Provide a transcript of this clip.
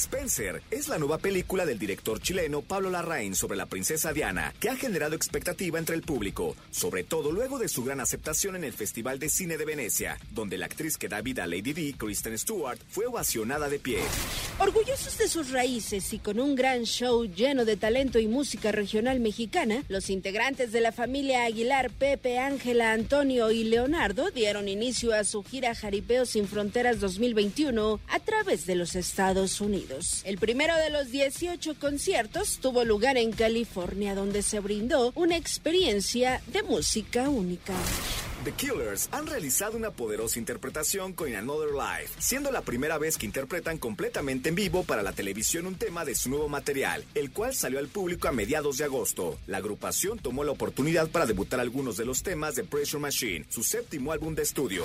Spencer es la nueva película del director chileno Pablo Larraín sobre la princesa Diana, que ha generado expectativa entre el público, sobre todo luego de su gran aceptación en el Festival de Cine de Venecia, donde la actriz que da vida a Lady Di, Kristen Stewart, fue ovacionada de pie. Orgullosos de sus raíces y con un gran show lleno de talento y música regional mexicana, los integrantes de la familia Aguilar, Pepe, Ángela, Antonio y Leonardo dieron inicio a su gira Jaripeo sin Fronteras 2021 a través de los Estados Unidos. El primero de los 18 conciertos tuvo lugar en California, donde se brindó una experiencia de música única. The Killers han realizado una poderosa interpretación con Another Life, siendo la primera vez que interpretan completamente en vivo para la televisión un tema de su nuevo material, el cual salió al público a mediados de agosto. La agrupación tomó la oportunidad para debutar algunos de los temas de Pressure Machine, su séptimo álbum de estudio.